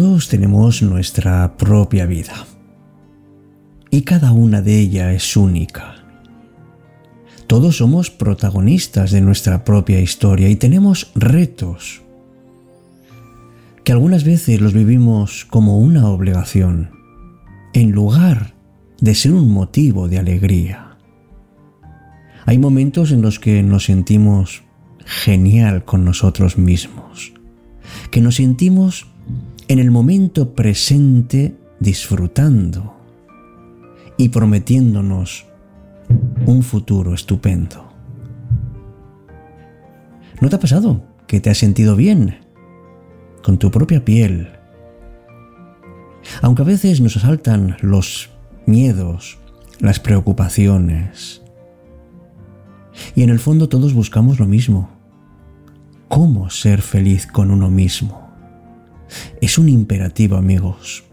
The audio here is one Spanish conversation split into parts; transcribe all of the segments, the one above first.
Todos tenemos nuestra propia vida y cada una de ellas es única. Todos somos protagonistas de nuestra propia historia y tenemos retos que algunas veces los vivimos como una obligación, en lugar de ser un motivo de alegría. Hay momentos en los que nos sentimos genial con nosotros mismos, que nos sentimos en el momento presente disfrutando y prometiéndonos un futuro estupendo. ¿No te ha pasado que te has sentido bien con tu propia piel? Aunque a veces nos asaltan los miedos, las preocupaciones. Y en el fondo todos buscamos lo mismo. ¿Cómo ser feliz con uno mismo? Es un imperativo, amigos.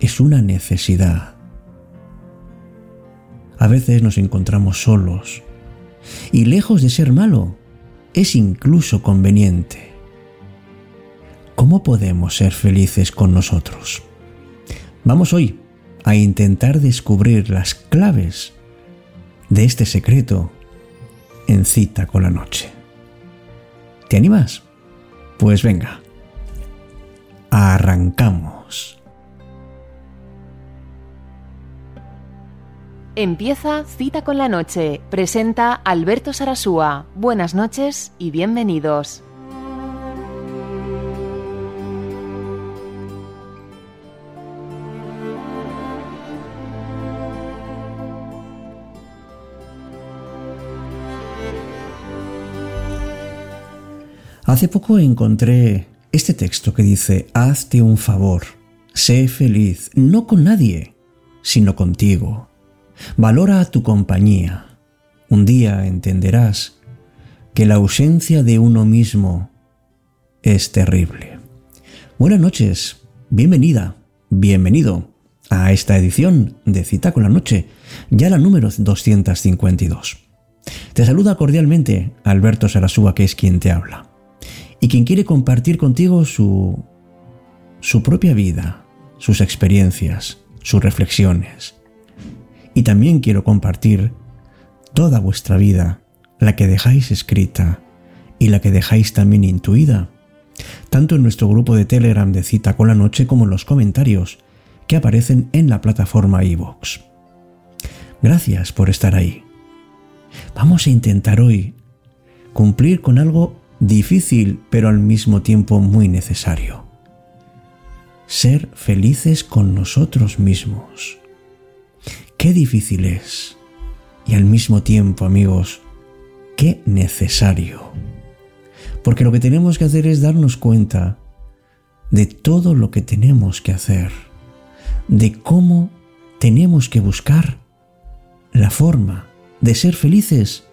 Es una necesidad. A veces nos encontramos solos y lejos de ser malo, es incluso conveniente. ¿Cómo podemos ser felices con nosotros? Vamos hoy a intentar descubrir las claves de este secreto en cita con la noche. ¿Te animas? Pues venga, arrancamos. Empieza Cita con la Noche. Presenta Alberto Sarasúa. Buenas noches y bienvenidos. Hace poco encontré este texto que dice, hazte un favor, sé feliz, no con nadie, sino contigo. Valora a tu compañía. Un día entenderás que la ausencia de uno mismo es terrible. Buenas noches, bienvenida, bienvenido a esta edición de Cita con la Noche, ya la número 252. Te saluda cordialmente Alberto Sarasúa, que es quien te habla y quien quiere compartir contigo su, su propia vida, sus experiencias, sus reflexiones. Y también quiero compartir toda vuestra vida, la que dejáis escrita y la que dejáis también intuida, tanto en nuestro grupo de Telegram de Cita con la Noche como en los comentarios que aparecen en la plataforma iVoox. Gracias por estar ahí. Vamos a intentar hoy cumplir con algo difícil pero al mismo tiempo muy necesario. Ser felices con nosotros mismos. Qué difícil es y al mismo tiempo, amigos, qué necesario. Porque lo que tenemos que hacer es darnos cuenta de todo lo que tenemos que hacer, de cómo tenemos que buscar la forma de ser felices,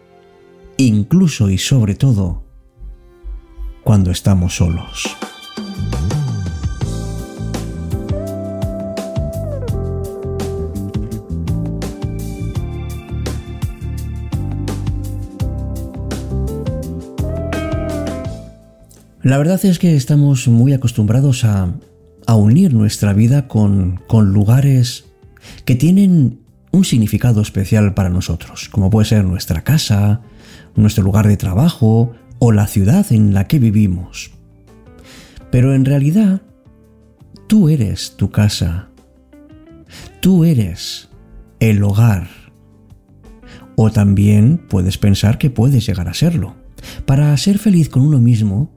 incluso y sobre todo, cuando estamos solos. La verdad es que estamos muy acostumbrados a, unir nuestra vida con, con lugares que tienen un significado especial para nosotros, como puede ser nuestra casa, nuestro lugar de trabajo, o la ciudad en la que vivimos. Pero en realidad, tú eres tu casa. Tú eres el hogar. O también puedes pensar que puedes llegar a serlo. Para ser feliz con uno mismo,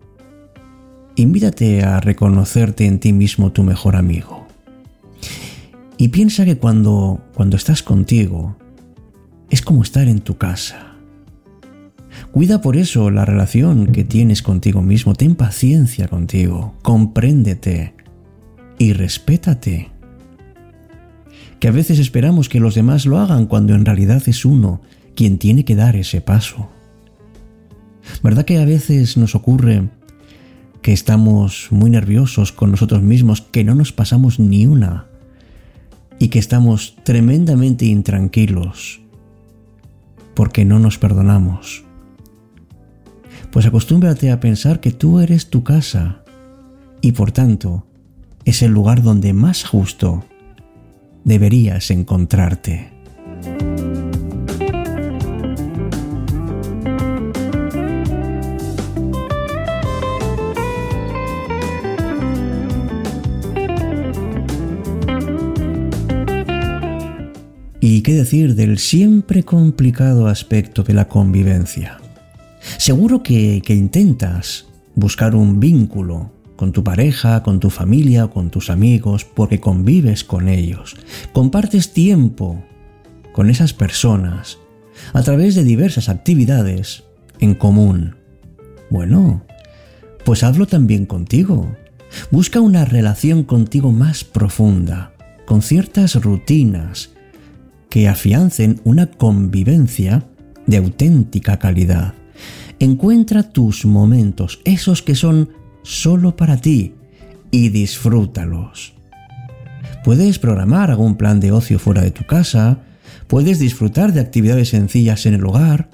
invítate a reconocerte en ti mismo tu mejor amigo. Y piensa que cuando, cuando estás contigo, es como estar en tu casa. Cuida por eso la relación que tienes contigo mismo, ten paciencia contigo, compréndete y respétate. Que a veces esperamos que los demás lo hagan cuando en realidad es uno quien tiene que dar ese paso. ¿Verdad que a veces nos ocurre que estamos muy nerviosos con nosotros mismos, que no nos pasamos ni una y que estamos tremendamente intranquilos porque no nos perdonamos? Pues acostúmbrate a pensar que tú eres tu casa y por tanto es el lugar donde más justo deberías encontrarte. ¿Y qué decir del siempre complicado aspecto de la convivencia? Seguro que, intentas buscar un vínculo con tu pareja, con tu familia con tus amigos, porque convives con ellos, compartes tiempo con esas personas a través de diversas actividades en común. Bueno, pues hazlo también contigo. Busca una relación contigo más profunda, con ciertas rutinas que afiancen una convivencia de auténtica calidad. Encuentra tus momentos, esos que son solo para ti, y disfrútalos. Puedes programar algún plan de ocio fuera de tu casa, puedes disfrutar de actividades sencillas en el hogar.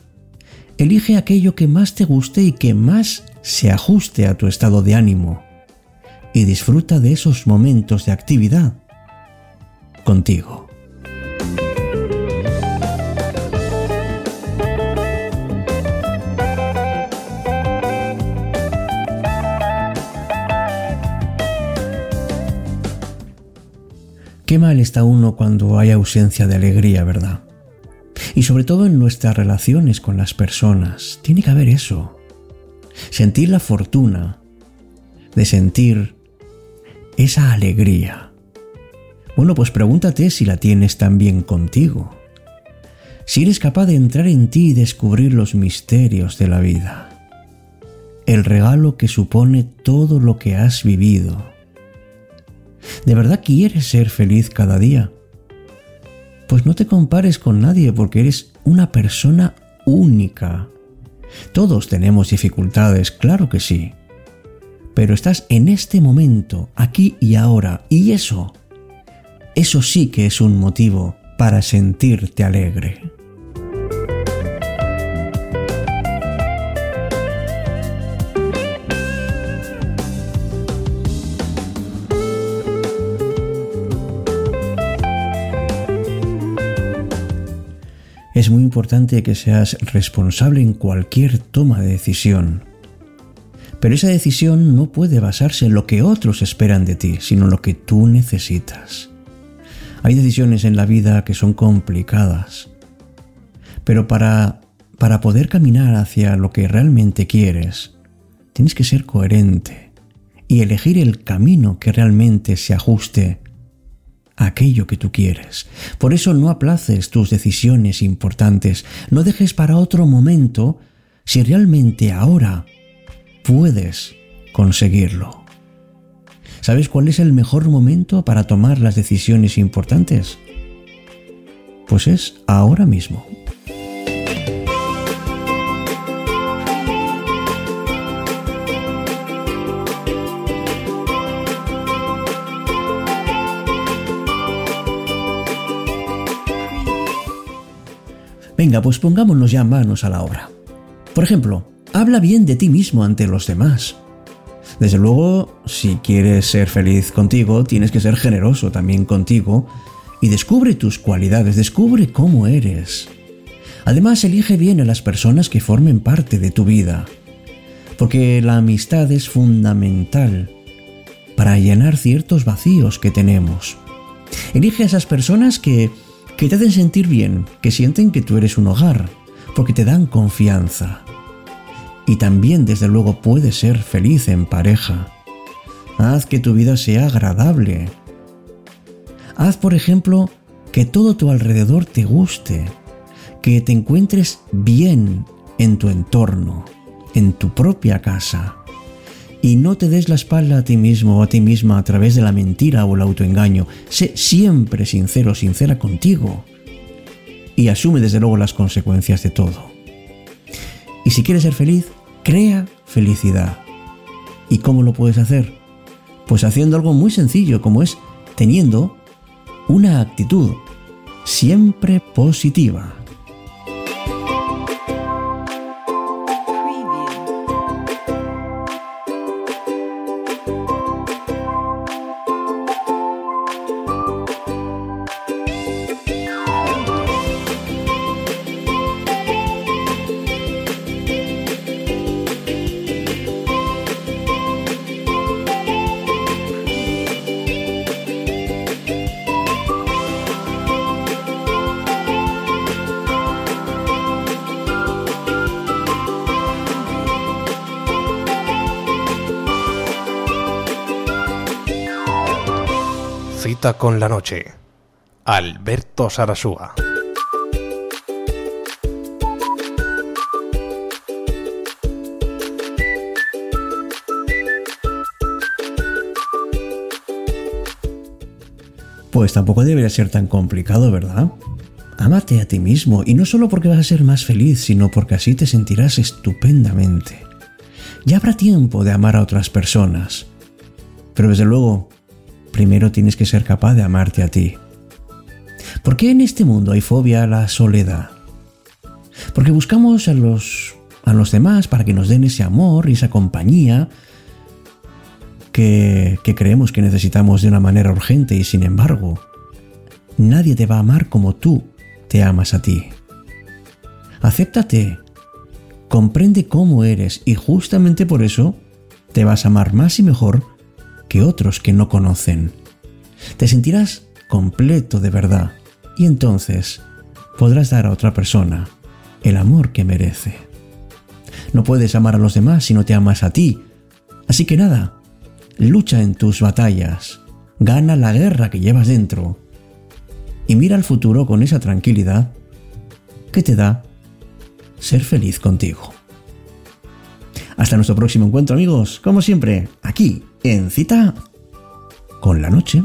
Elige aquello que más te guste y que más se ajuste a tu estado de ánimo. Y disfruta de esos momentos de actividad contigo. Uno cuando hay ausencia de alegría, ¿verdad? Y sobre todo en nuestras relaciones con las personas. Tiene que haber eso. Sentir la fortuna de sentir esa alegría. Bueno, pues pregúntate si la tienes también contigo. Si eres capaz de entrar en ti y descubrir los misterios de la vida. El regalo que supone todo lo que has vivido ¿De verdad quieres ser feliz cada día? Pues no te compares con nadie porque eres una persona única. Todos tenemos dificultades, claro que sí. Pero estás en este momento, aquí y ahora, y eso, eso sí que es un motivo para sentirte alegre. Es muy importante que seas responsable en cualquier toma de decisión. Pero esa decisión no puede basarse en lo que otros esperan de ti, sino en lo que tú necesitas. Hay decisiones en la vida que son complicadas, pero para, para poder caminar hacia lo que realmente quieres, tienes que ser coherente y elegir el camino que realmente se ajuste aquello que tú quieres. Por eso no aplaces tus decisiones importantes, no dejes para otro momento si realmente ahora puedes conseguirlo. ¿Sabes cuál es el mejor momento para tomar las decisiones importantes? Pues es ahora mismo. Venga, pues pongámonos ya manos a la obra. Por ejemplo, habla bien de ti mismo ante los demás. Desde luego, si quieres ser feliz contigo, tienes que ser generoso también contigo y descubre tus cualidades, descubre cómo eres. Además, elige bien a las personas que formen parte de tu vida, porque la amistad es fundamental para llenar ciertos vacíos que tenemos. Elige a esas personas que que te hacen sentir bien, que sienten que tú eres un hogar, porque te dan confianza. Y también, desde luego, puedes ser feliz en pareja. Haz que tu vida sea agradable. Haz, por ejemplo, que todo tu alrededor te guste, que te encuentres bien en tu entorno, en tu propia casa y no te des la espalda a ti mismo o a ti misma a través de la mentira o el autoengaño. Sé siempre sincero, sincera contigo y asume desde luego las consecuencias de todo. Y si quieres ser feliz, crea felicidad. ¿Y cómo lo puedes hacer? Pues haciendo algo muy sencillo como es teniendo una actitud siempre positiva. Con la noche. Alberto Sarasúa. Pues tampoco debería ser tan complicado, ¿verdad? Amate a ti mismo y no solo porque vas a ser más feliz, sino porque así te sentirás estupendamente. Ya habrá tiempo de amar a otras personas. Pero desde luego, primero tienes que ser capaz de amarte a ti. ¿Por qué en este mundo hay fobia a la soledad? Porque buscamos a los, a los demás para que nos den ese amor y esa compañía, que, creemos que necesitamos de una manera urgente y sin embargo, nadie te va a amar como tú te amas a ti. Acéptate, comprende cómo eres y justamente por eso te vas a amar más y mejor que otros que no conocen. Te sentirás completo de verdad y entonces podrás dar a otra persona el amor que merece. No puedes amar a los demás si no te amas a ti. Así que nada, lucha en tus batallas, gana la guerra que llevas dentro y mira al futuro con esa tranquilidad que te da ser feliz contigo. Hasta nuestro próximo encuentro amigos, como siempre, aquí en cita con la noche.